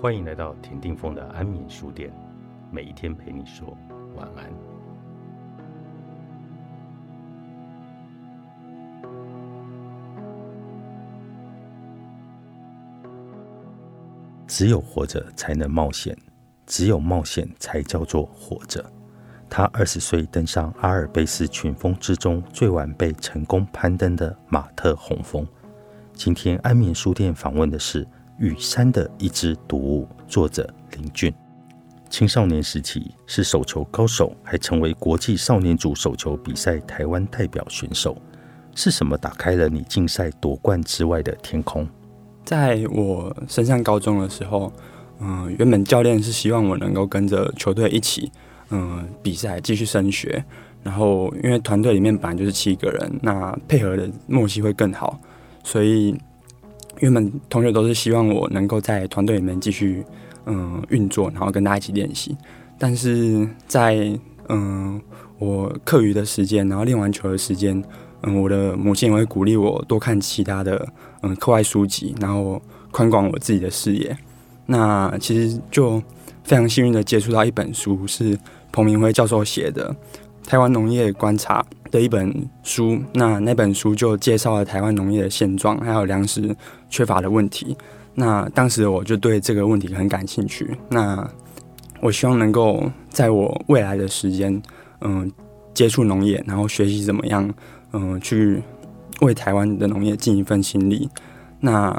欢迎来到田定峰的安眠书店，每一天陪你说晚安。只有活着才能冒险，只有冒险才叫做活着。他二十岁登上阿尔卑斯群峰之中最晚被成功攀登的马特洪峰。今天安眠书店访问的是。雨山的一只毒物，作者林俊。青少年时期是手球高手，还成为国际少年组手球比赛台湾代表选手。是什么打开了你竞赛夺冠之外的天空？在我升上高中的时候，嗯，原本教练是希望我能够跟着球队一起，嗯，比赛继续升学。然后因为团队里面本来就是七个人，那配合的默契会更好，所以。原本同学都是希望我能够在团队里面继续嗯运作，然后跟大家一起练习。但是在嗯我课余的时间，然后练完球的时间，嗯我的母亲也会鼓励我多看其他的嗯课外书籍，然后宽广我自己的视野。那其实就非常幸运的接触到一本书，是彭明辉教授写的《台湾农业观察》的一本书。那那本书就介绍了台湾农业的现状，还有粮食。缺乏的问题，那当时我就对这个问题很感兴趣。那我希望能够在我未来的时间，嗯，接触农业，然后学习怎么样，嗯，去为台湾的农业尽一份心力。那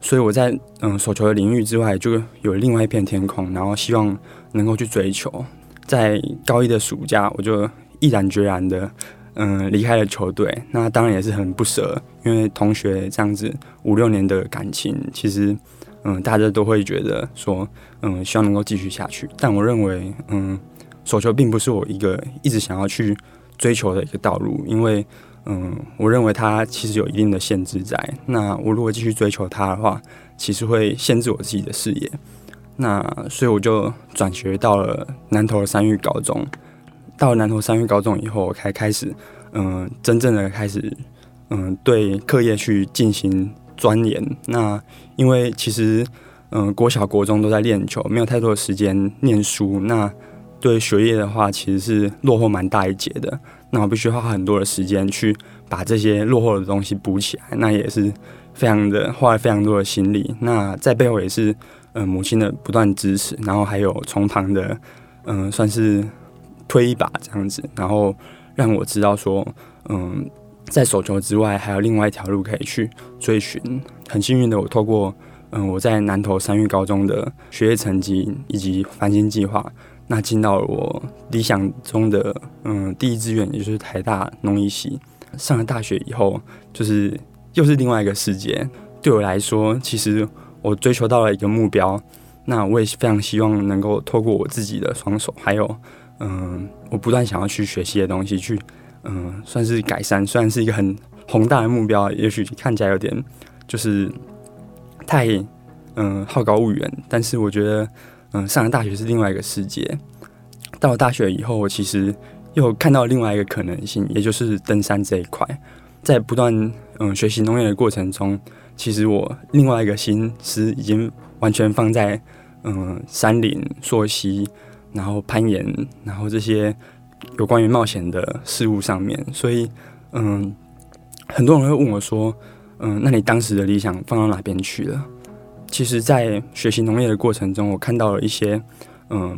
所以我在嗯所求的领域之外，就有另外一片天空，然后希望能够去追求。在高一的暑假，我就毅然决然的。嗯，离开了球队，那当然也是很不舍，因为同学这样子五六年的感情，其实，嗯，大家都会觉得说，嗯，希望能够继续下去。但我认为，嗯，手球并不是我一个一直想要去追求的一个道路，因为，嗯，我认为它其实有一定的限制在。那我如果继续追求它的话，其实会限制我自己的视野。那所以我就转学到了南投的三育高中。到了南投三育高中以后，我才开始，嗯，真正的开始，嗯，对课业去进行钻研。那因为其实，嗯，国小国中都在练球，没有太多的时间念书。那对学业的话，其实是落后蛮大一截的。那我必须花很多的时间去把这些落后的东西补起来。那也是非常的花了非常多的心力。那在背后也是，嗯，母亲的不断支持，然后还有从旁的，嗯，算是。推一把这样子，然后让我知道说，嗯，在手球之外，还有另外一条路可以去追寻。很幸运的，我透过嗯我在南投三育高中的学业成绩以及繁星计划，那进到了我理想中的嗯第一志愿，也就是台大农艺系。上了大学以后，就是又是另外一个世界。对我来说，其实我追求到了一个目标。那我也非常希望能够透过我自己的双手，还有。嗯，我不断想要去学习的东西，去嗯，算是改善。虽然是一个很宏大的目标，也许看起来有点就是太嗯好高骛远，但是我觉得嗯，上了大学是另外一个世界。到了大学以后，我其实又看到另外一个可能性，也就是登山这一块。在不断嗯学习农业的过程中，其实我另外一个心思已经完全放在嗯山林溯溪。然后攀岩，然后这些有关于冒险的事物上面，所以嗯，很多人会问我说，嗯，那你当时的理想放到哪边去了？其实，在学习农业的过程中，我看到了一些，嗯，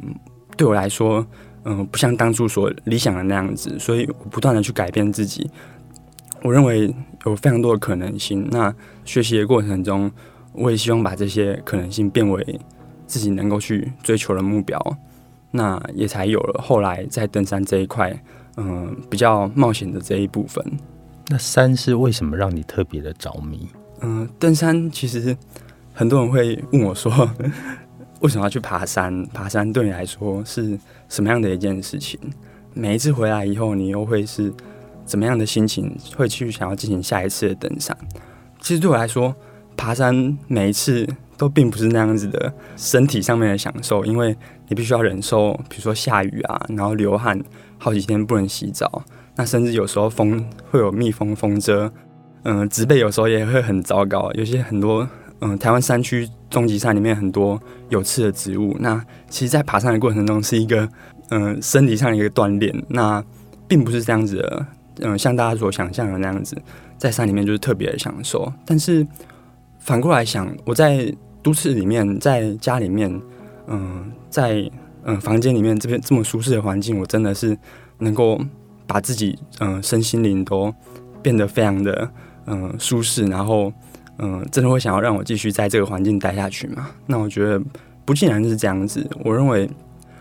对我来说，嗯，不像当初所理想的那样子，所以我不断的去改变自己。我认为有非常多的可能性。那学习的过程中，我也希望把这些可能性变为自己能够去追求的目标。那也才有了后来在登山这一块，嗯，比较冒险的这一部分。那山是为什么让你特别的着迷？嗯，登山其实很多人会问我说，为什么要去爬山？爬山对你来说是什么样的一件事情？每一次回来以后，你又会是怎么样的心情？会去想要进行下一次的登山？其实对我来说，爬山每一次。都并不是那样子的身体上面的享受，因为你必须要忍受，比如说下雨啊，然后流汗，好几天不能洗澡，那甚至有时候风会有蜜蜂风蛰，嗯，植被有时候也会很糟糕，有些很多嗯，台湾山区终极山里面很多有刺的植物。那其实，在爬山的过程中，是一个嗯身体上的一个锻炼。那并不是这样子的，嗯，像大家所想象的那样子，在山里面就是特别的享受。但是反过来想，我在都市里面，在家里面，嗯，在嗯房间里面这边这么舒适的环境，我真的是能够把自己嗯身心灵都变得非常的嗯舒适，然后。嗯，真的会想要让我继续在这个环境待下去吗？那我觉得不尽然是这样子。我认为，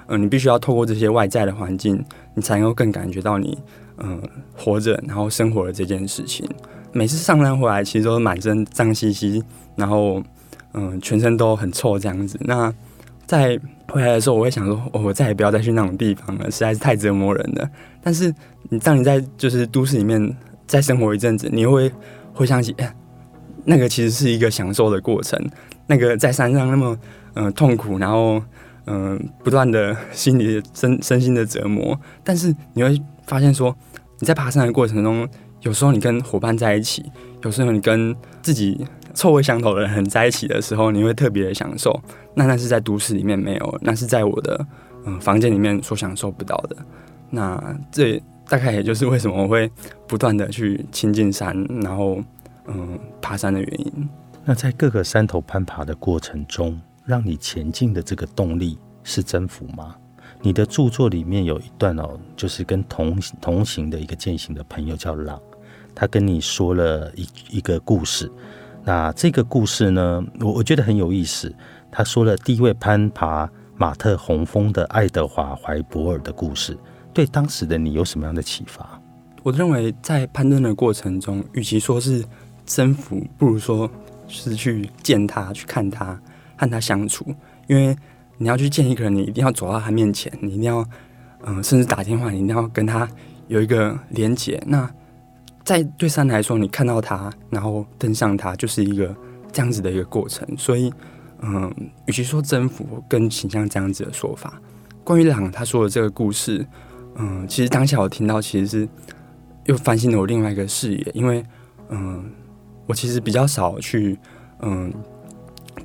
嗯，你必须要透过这些外在的环境，你才能够更感觉到你嗯活着，然后生活的这件事情。每次上山回来，其实都是满身脏兮兮，然后嗯全身都很臭这样子。那在回来的时候，我会想说，我再也不要再去那种地方了，实在是太折磨人了。但是你当你在就是都市里面再生活一阵子，你会回想起。那个其实是一个享受的过程，那个在山上那么嗯痛苦，然后嗯不断的心理身身心的折磨，但是你会发现说你在爬山的过程中，有时候你跟伙伴在一起，有时候你跟自己臭味相投的人在一起的时候，你会特别的享受。那那是在都市里面没有，那是在我的嗯房间里面所享受不到的。那这大概也就是为什么我会不断的去亲近山，然后。嗯，爬山的原因。那在各个山头攀爬的过程中，让你前进的这个动力是征服吗？你的著作里面有一段哦，就是跟同同行的一个践行的朋友叫朗，他跟你说了一一个故事。那这个故事呢，我我觉得很有意思。他说了第一位攀爬马特洪峰的爱德华怀博尔的故事，对当时的你有什么样的启发？我认为在攀登的过程中，与其说是征服不如说是去见他，去看他，和他相处。因为你要去见一个人，你一定要走到他面前，你一定要，嗯，甚至打电话，你一定要跟他有一个连接。那在对山来说，你看到他，然后登上他，就是一个这样子的一个过程。所以，嗯，与其说征服，更倾向这样子的说法。关于朗他说的这个故事，嗯，其实当下我听到，其实是又翻新了我另外一个视野，因为，嗯。我其实比较少去，嗯，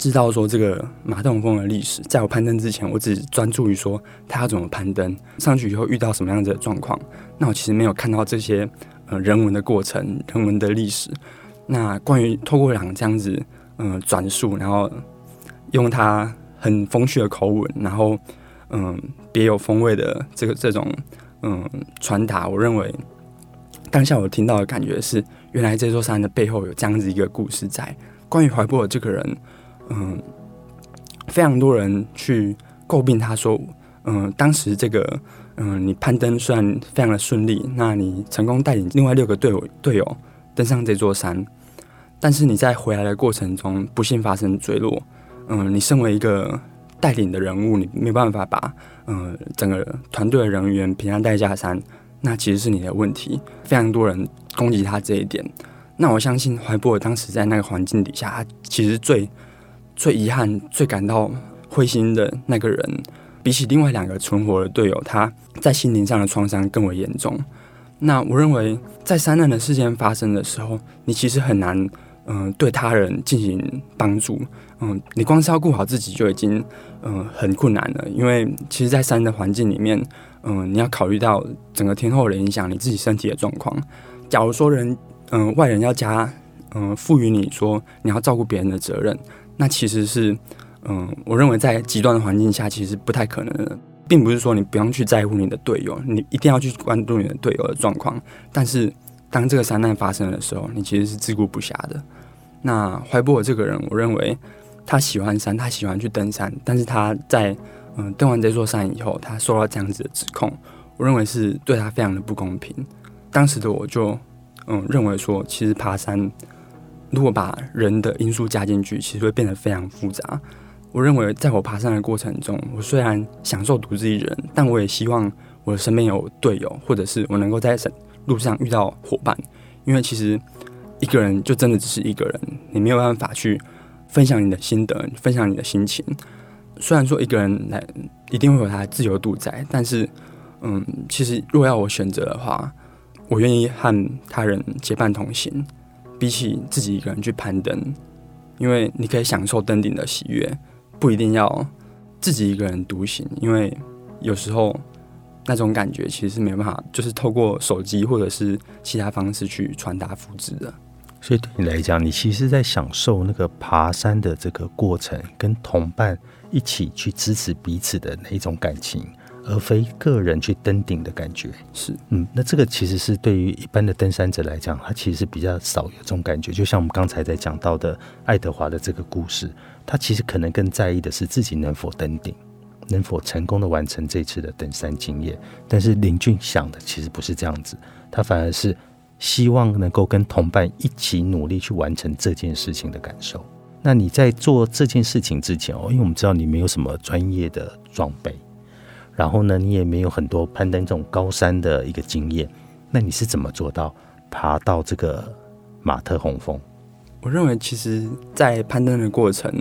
知道说这个马洞峰的历史。在我攀登之前，我只专注于说他要怎么攀登，上去以后遇到什么样子的状况。那我其实没有看到这些呃人文的过程、人文的历史。那关于透过两这样子，嗯，转述，然后用他很风趣的口吻，然后嗯，别有风味的这个这种嗯传达，我认为当下我听到的感觉是。原来这座山的背后有这样子一个故事在。关于怀博尔这个人，嗯，非常多人去诟病他说，嗯，当时这个，嗯，你攀登虽然非常的顺利，那你成功带领另外六个队友队友登上这座山，但是你在回来的过程中不幸发生坠落，嗯，你身为一个带领的人物，你没办法把，嗯，整个团队的人员平安带下山。那其实是你的问题，非常多人攻击他这一点。那我相信怀博尔当时在那个环境底下，他其实最最遗憾、最感到灰心的那个人，比起另外两个存活的队友，他在心灵上的创伤更为严重。那我认为，在山难的事件发生的时候，你其实很难，嗯，对他人进行帮助。嗯，你光是要顾好自己就已经，嗯，很困难了。因为其实，在山的环境里面。嗯，你要考虑到整个天候的影响，你自己身体的状况。假如说人，嗯，外人要加，嗯，赋予你说你要照顾别人的责任，那其实是，嗯，我认为在极端的环境下，其实不太可能的。并不是说你不用去在乎你的队友，你一定要去关注你的队友的状况。但是当这个山难发生的时候，你其实是自顾不暇的。那怀博尔这个人，我认为他喜欢山，他喜欢去登山，但是他在。嗯，登完这座山以后，他受到这样子的指控，我认为是对他非常的不公平。当时的我就嗯认为说，其实爬山如果把人的因素加进去，其实会变得非常复杂。我认为在我爬山的过程中，我虽然享受独自一人，但我也希望我身边有队友，或者是我能够在路上遇到伙伴。因为其实一个人就真的只是一个人，你没有办法去分享你的心得，分享你的心情。虽然说一个人来一定会有他的自由度在，但是，嗯，其实若要我选择的话，我愿意和他人结伴同行，比起自己一个人去攀登，因为你可以享受登顶的喜悦，不一定要自己一个人独行，因为有时候那种感觉其实是没办法，就是透过手机或者是其他方式去传达复制的。所以对你来讲，你其实在享受那个爬山的这个过程，跟同伴一起去支持彼此的那一种感情，而非个人去登顶的感觉。是，嗯，那这个其实是对于一般的登山者来讲，他其实是比较少有这种感觉。就像我们刚才在讲到的爱德华的这个故事，他其实可能更在意的是自己能否登顶，能否成功的完成这次的登山经验。但是林俊想的其实不是这样子，他反而是。希望能够跟同伴一起努力去完成这件事情的感受。那你在做这件事情之前哦，因为我们知道你没有什么专业的装备，然后呢，你也没有很多攀登这种高山的一个经验，那你是怎么做到爬到这个马特洪峰？我认为，其实，在攀登的过程，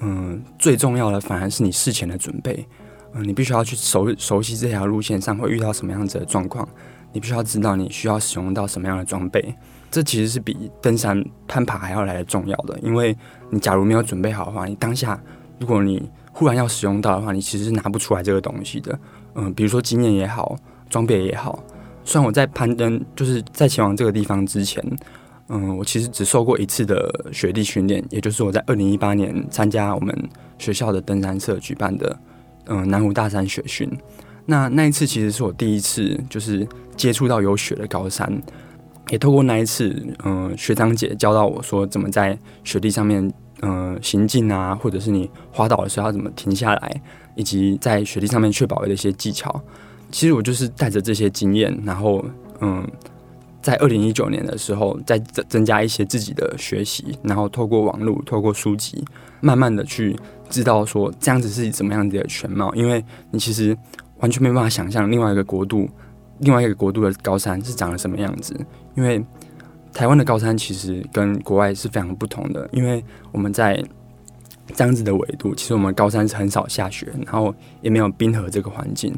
嗯，最重要的反而是你事前的准备。嗯，你必须要去熟熟悉这条路线上会遇到什么样子的状况。你必须要知道你需要使用到什么样的装备，这其实是比登山攀爬还要来的重要的。因为你假如没有准备好的话，你当下如果你忽然要使用到的话，你其实是拿不出来这个东西的。嗯，比如说经验也好，装备也好。虽然我在攀登，就是在前往这个地方之前，嗯，我其实只受过一次的雪地训练，也就是我在二零一八年参加我们学校的登山社举办的，嗯，南湖大山雪训。那那一次其实是我第一次，就是接触到有雪的高山，也透过那一次，嗯，学长姐教到我说怎么在雪地上面，嗯，行进啊，或者是你滑倒的时候要怎么停下来，以及在雪地上面确保的一些技巧。其实我就是带着这些经验，然后，嗯，在二零一九年的时候，再增增加一些自己的学习，然后透过网络，透过书籍，慢慢的去知道说这样子是怎么样子的全貌，因为你其实。完全没办法想象另外一个国度，另外一个国度的高山是长得什么样子。因为台湾的高山其实跟国外是非常不同的。因为我们在这样子的纬度，其实我们高山是很少下雪，然后也没有冰河这个环境。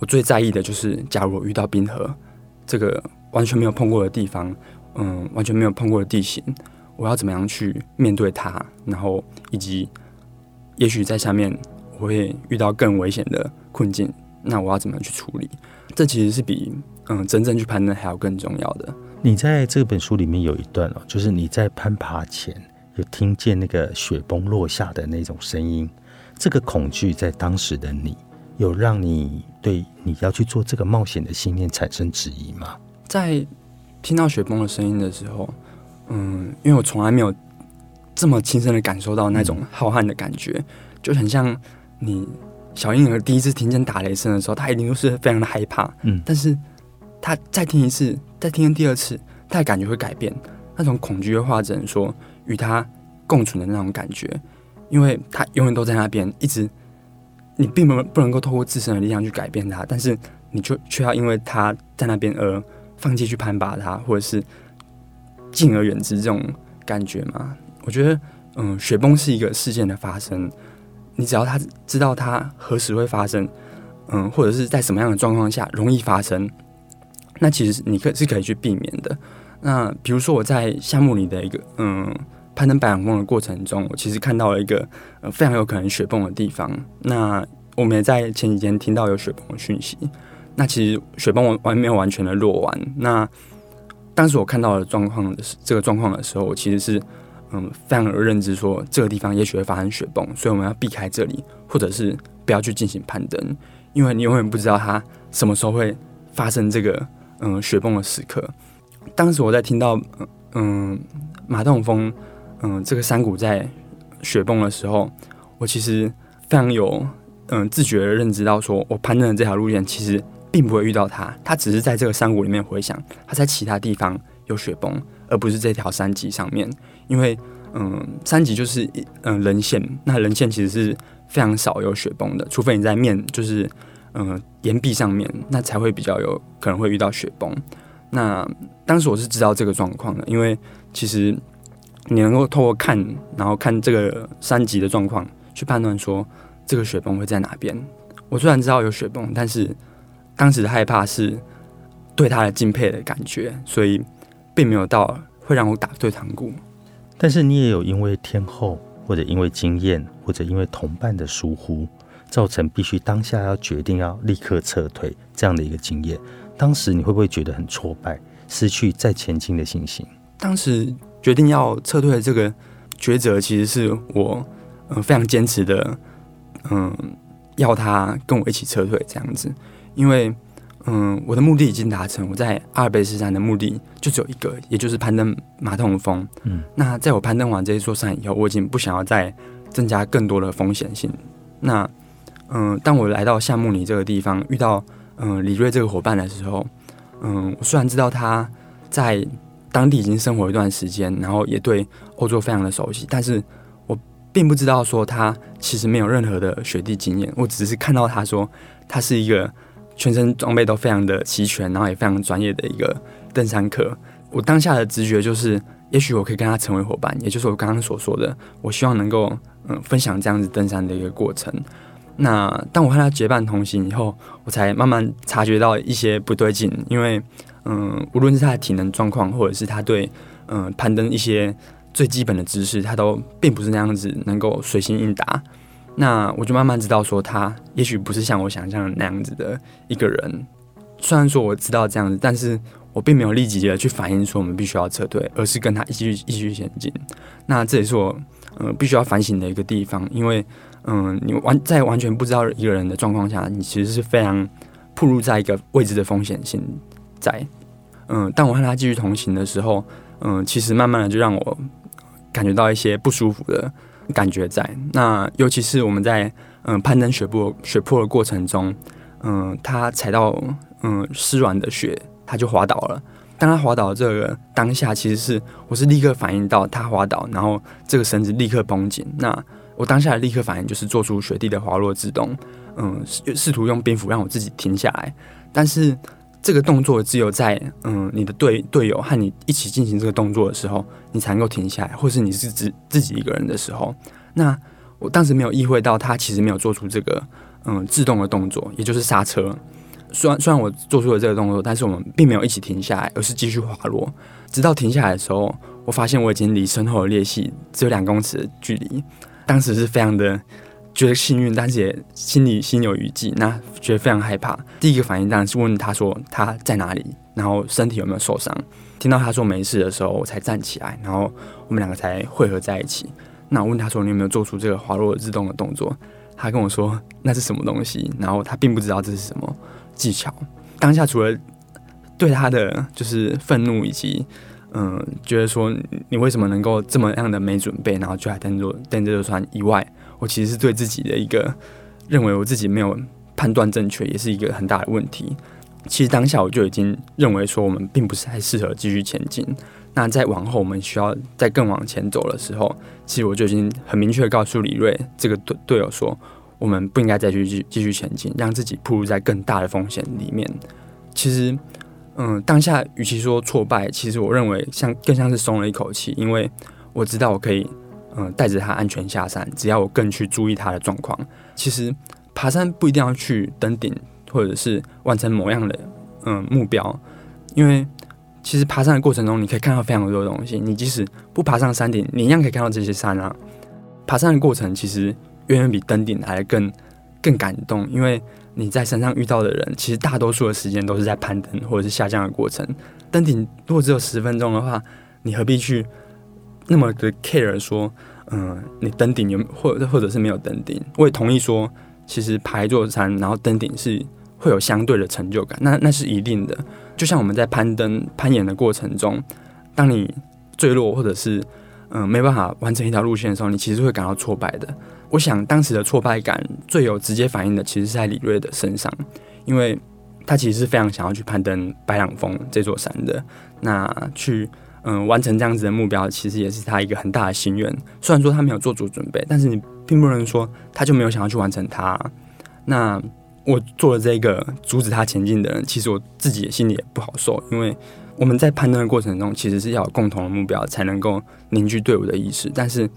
我最在意的就是，假如我遇到冰河这个完全没有碰过的地方，嗯，完全没有碰过的地形，我要怎么样去面对它？然后以及也许在下面我会遇到更危险的困境。那我要怎么样去处理？这其实是比嗯真正去攀登还要更重要的。你在这本书里面有一段哦，就是你在攀爬前有听见那个雪崩落下的那种声音，这个恐惧在当时的你有让你对你要去做这个冒险的信念产生质疑吗？在听到雪崩的声音的时候，嗯，因为我从来没有这么亲身的感受到那种浩瀚的感觉，就很像你。小婴儿第一次听见打雷声的时候，他一定都是非常的害怕。嗯，但是他再听一次，再听第二次，他的感觉会改变。那种恐惧的话，只能说与他共存的那种感觉，因为他永远都在那边，一直你并不不能够透过自身的力量去改变他，但是你就却要因为他在那边而放弃去攀爬他，或者是敬而远之这种感觉嘛？我觉得，嗯，雪崩是一个事件的发生。你只要他知道他何时会发生，嗯，或者是在什么样的状况下容易发生，那其实你可是可以去避免的。那比如说我在项目里的一个嗯攀登白朗峰的过程中，我其实看到了一个呃非常有可能雪崩的地方。那我们也在前几天听到有雪崩的讯息。那其实雪崩完完没有完全的落完。那当时我看到的状况的这个状况的时候，我其实是。嗯，非常有认知，说这个地方也许会发生雪崩，所以我们要避开这里，或者是不要去进行攀登，因为你永远不知道它什么时候会发生这个嗯雪崩的时刻。当时我在听到嗯马洞峰嗯这个山谷在雪崩的时候，我其实非常有嗯自觉的认知到，说我攀登的这条路线其实并不会遇到它，它只是在这个山谷里面回响，它在其他地方有雪崩，而不是这条山脊上面。因为，嗯，山脊就是嗯人线，那人线其实是非常少有雪崩的，除非你在面就是嗯岩壁上面，那才会比较有可能会遇到雪崩。那当时我是知道这个状况的，因为其实你能够透过看，然后看这个三级的状况，去判断说这个雪崩会在哪边。我虽然知道有雪崩，但是当时的害怕是对他的敬佩的感觉，所以并没有到会让我打退堂鼓。但是你也有因为天后，或者因为经验，或者因为同伴的疏忽，造成必须当下要决定要立刻撤退这样的一个经验。当时你会不会觉得很挫败，失去再前进的信心？当时决定要撤退的这个抉择，其实是我嗯非常坚持的，嗯，要他跟我一起撤退这样子，因为。嗯，我的目的已经达成。我在阿尔卑斯山的目的就只有一个，也就是攀登马特洪峰。嗯，那在我攀登完这一座山以后，我已经不想要再增加更多的风险性。那，嗯，当我来到夏慕尼这个地方，遇到嗯李瑞这个伙伴的时候，嗯，我虽然知道他在当地已经生活一段时间，然后也对欧洲非常的熟悉，但是我并不知道说他其实没有任何的雪地经验。我只是看到他说他是一个。全身装备都非常的齐全，然后也非常专业的一个登山客。我当下的直觉就是，也许我可以跟他成为伙伴，也就是我刚刚所说的，我希望能够嗯分享这样子登山的一个过程。那当我和他结伴同行以后，我才慢慢察觉到一些不对劲，因为嗯，无论是他的体能状况，或者是他对嗯攀登一些最基本的知识，他都并不是那样子能够随心应答。那我就慢慢知道，说他也许不是像我想象的那样子的一个人。虽然说我知道这样子，但是我并没有立即的去反应说我们必须要撤退，而是跟他一起继续前进。那这也是我嗯必须要反省的一个地方，因为嗯你完在完全不知道一个人的状况下，你其实是非常暴露在一个未知的风险性在。嗯，当我和他继续同行的时候，嗯，其实慢慢的就让我感觉到一些不舒服的。感觉在那，尤其是我们在嗯攀登雪坡雪坡的过程中，嗯，他踩到嗯湿软的雪，他就滑倒了。当他滑倒这个当下，其实是我是立刻反应到他滑倒，然后这个绳子立刻绷紧。那我当下的立刻反应就是做出雪地的滑落自动，嗯，试图用冰斧让我自己停下来，但是。这个动作只有在嗯你的队队友和你一起进行这个动作的时候，你才能够停下来，或是你是自自己一个人的时候。那我当时没有意会到他其实没有做出这个嗯自动的动作，也就是刹车。虽然虽然我做出了这个动作，但是我们并没有一起停下来，而是继续滑落。直到停下来的时候，我发现我已经离身后的裂隙只有两公尺的距离。当时是非常的。觉得幸运，但是也心里心有余悸，那觉得非常害怕。第一个反应当然是问他说他在哪里，然后身体有没有受伤。听到他说没事的时候，我才站起来，然后我们两个才汇合在一起。那我问他说你有没有做出这个滑落自动的动作？他跟我说那是什么东西，然后他并不知道这是什么技巧。当下除了对他的就是愤怒以及嗯觉得说你为什么能够这么样的没准备，然后就来登着登这艘船以外。我其实是对自己的一个认为，我自己没有判断正确，也是一个很大的问题。其实当下我就已经认为说，我们并不是太适合继续前进。那在往后我们需要再更往前走的时候，其实我就已经很明确告诉李瑞这个队队友说，我们不应该再去继继续前进，让自己暴露在更大的风险里面。其实，嗯，当下与其说挫败，其实我认为像更像是松了一口气，因为我知道我可以。嗯，带着他安全下山，只要我更去注意他的状况。其实爬山不一定要去登顶，或者是完成某样的嗯目标，因为其实爬山的过程中，你可以看到非常多的东西。你即使不爬上山顶，你一样可以看到这些山啊。爬山的过程其实远远比登顶来更更感动，因为你在山上遇到的人，其实大多数的时间都是在攀登或者是下降的过程。登顶如果只有十分钟的话，你何必去？那么的 care 说，嗯，你登顶有或或者是没有登顶，我也同意说，其实爬一座山，然后登顶是会有相对的成就感，那那是一定的。就像我们在攀登攀岩的过程中，当你坠落或者是嗯没办法完成一条路线的时候，你其实会感到挫败的。我想当时的挫败感最有直接反应的，其实是在李瑞的身上，因为他其实是非常想要去攀登白朗峰这座山的，那去。嗯，完成这样子的目标，其实也是他一个很大的心愿。虽然说他没有做足准备，但是你并不能说他就没有想要去完成它。那我做了这个阻止他前进的人，其实我自己也心里也不好受，因为我们在攀登的过程中，其实是要有共同的目标，才能够凝聚队伍的意识。但是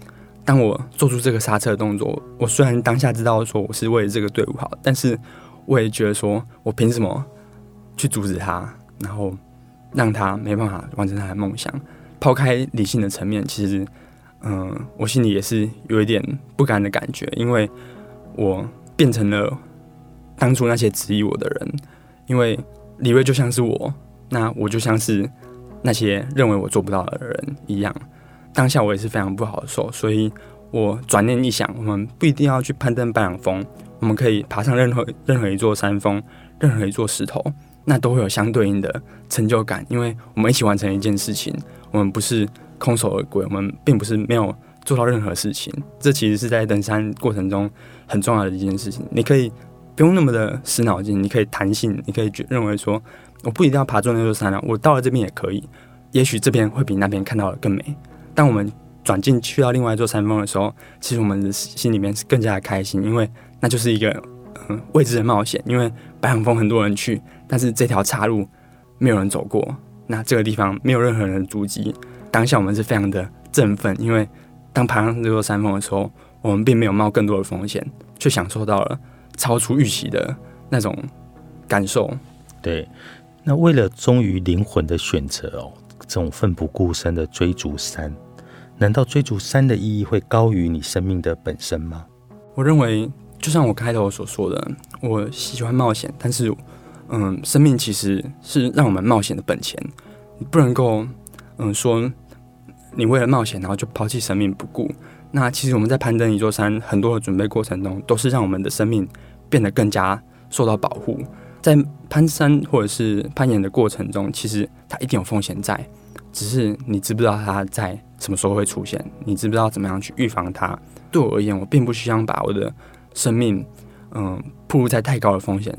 当我做出这个刹车的动作，我虽然当下知道说我是为了这个队伍好，但是我也觉得说我凭什么去阻止他？然后。让他没办法完成他的梦想。抛开理性的层面，其实嗯，我心里也是有一点不甘的感觉，因为我变成了当初那些质疑我的人，因为李瑞就像是我，那我就像是那些认为我做不到的人一样，当下我也是非常不好受，所以我转念一想，我们不一定要去攀登白朗峰，我们可以爬上任何任何一座山峰，任何一座石头，那都会有相对应的成就感，因为我们一起完成一件事情，我们不是。空手而归，我们并不是没有做到任何事情。这其实是在登山过程中很重要的一件事情。你可以不用那么的死脑筋，你可以弹性，你可以觉认为说，我不一定要爬住那座山了，我到了这边也可以。也许这边会比那边看到的更美。当我们转进去到另外一座山峰的时候，其实我们的心里面是更加的开心，因为那就是一个嗯未知的冒险。因为白杨峰很多人去，但是这条岔路没有人走过，那这个地方没有任何人的足迹。当下我们是非常的振奋，因为当爬上这座山峰的时候，我们并没有冒更多的风险，却享受到了超出预期的那种感受。对，那为了忠于灵魂的选择哦，这种奋不顾身的追逐山，难道追逐山的意义会高于你生命的本身吗？我认为，就像我开头所说的，我喜欢冒险，但是，嗯，生命其实是让我们冒险的本钱，你不能够，嗯，说。你为了冒险，然后就抛弃生命不顾。那其实我们在攀登一座山，很多的准备过程中，都是让我们的生命变得更加受到保护。在攀山或者是攀岩的过程中，其实它一定有风险在，只是你知不知道它在什么时候会出现，你知不知道怎么样去预防它。对我而言，我并不希望把我的生命，嗯，暴露在太高的风险，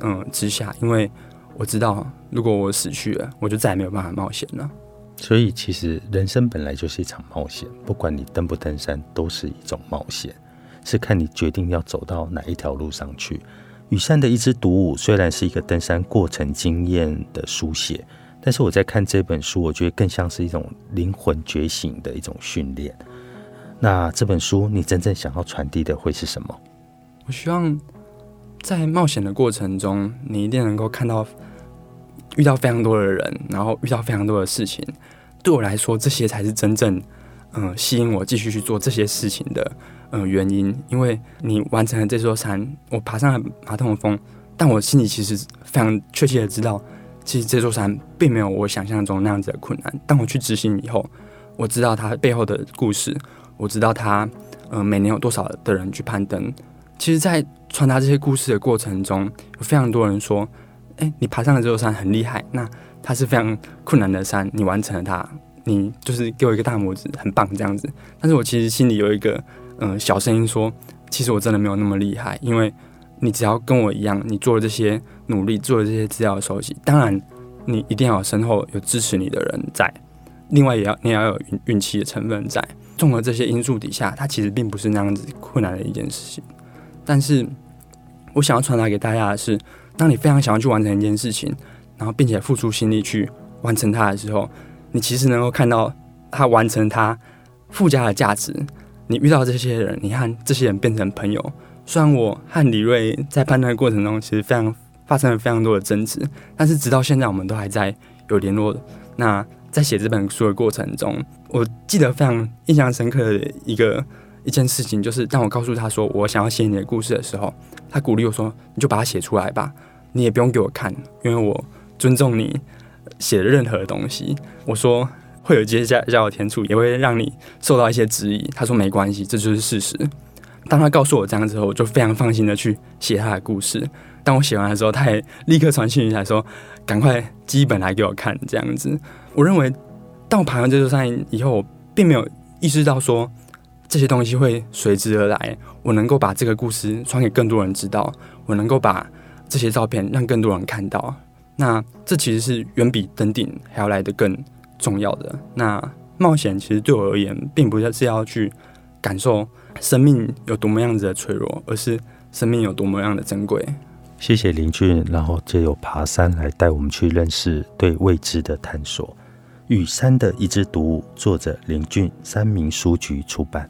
嗯之下，因为我知道，如果我死去了，我就再也没有办法冒险了。所以，其实人生本来就是一场冒险，不管你登不登山，都是一种冒险，是看你决定要走到哪一条路上去。羽山的一支独舞虽然是一个登山过程经验的书写，但是我在看这本书，我觉得更像是一种灵魂觉醒的一种训练。那这本书，你真正想要传递的会是什么？我希望在冒险的过程中，你一定能够看到。遇到非常多的人，然后遇到非常多的事情，对我来说，这些才是真正嗯吸引我继续去做这些事情的嗯原因。因为你完成了这座山，我爬上了马桶峰，但我心里其实非常确切的知道，其实这座山并没有我想象中那样子的困难。当我去执行以后，我知道它背后的故事，我知道它嗯每年有多少的人去攀登。其实，在传达这些故事的过程中，有非常多人说。哎，你爬上了这座山很厉害，那它是非常困难的山，你完成了它，你就是给我一个大拇指，很棒这样子。但是我其实心里有一个嗯小声音说，其实我真的没有那么厉害，因为你只要跟我一样，你做了这些努力，做了这些资料的收集，当然你一定要有身后有支持你的人在，另外也要你也要有运运气的成分在，综合这些因素底下，它其实并不是那样子困难的一件事情。但是我想要传达给大家的是。当你非常想要去完成一件事情，然后并且付出心力去完成它的时候，你其实能够看到它完成它附加的价值。你遇到这些人，你和这些人变成朋友。虽然我和李瑞在判断的过程中，其实非常发生了非常多的争执，但是直到现在，我们都还在有联络。那在写这本书的过程中，我记得非常印象深刻的一个一件事情，就是当我告诉他说我想要写你的故事的时候。他鼓励我说：“你就把它写出来吧，你也不用给我看，因为我尊重你写的任何东西。”我说：“会有接下加有天助，也会让你受到一些质疑。”他说：“没关系，这就是事实。”当他告诉我这样之后，我就非常放心的去写他的故事。当我写完的时候，他也立刻传讯来说：“赶快基本来给我看。”这样子，我认为当我爬完这座山以后，并没有意识到说。这些东西会随之而来。我能够把这个故事传给更多人知道，我能够把这些照片让更多人看到。那这其实是远比登顶还要来的更重要的。那冒险其实对我而言，并不是要去感受生命有多么样子的脆弱，而是生命有多么样的珍贵。谢谢林俊，然后借由爬山来带我们去认识对未知的探索。雨山的一只独舞，作者林俊，三明书局出版。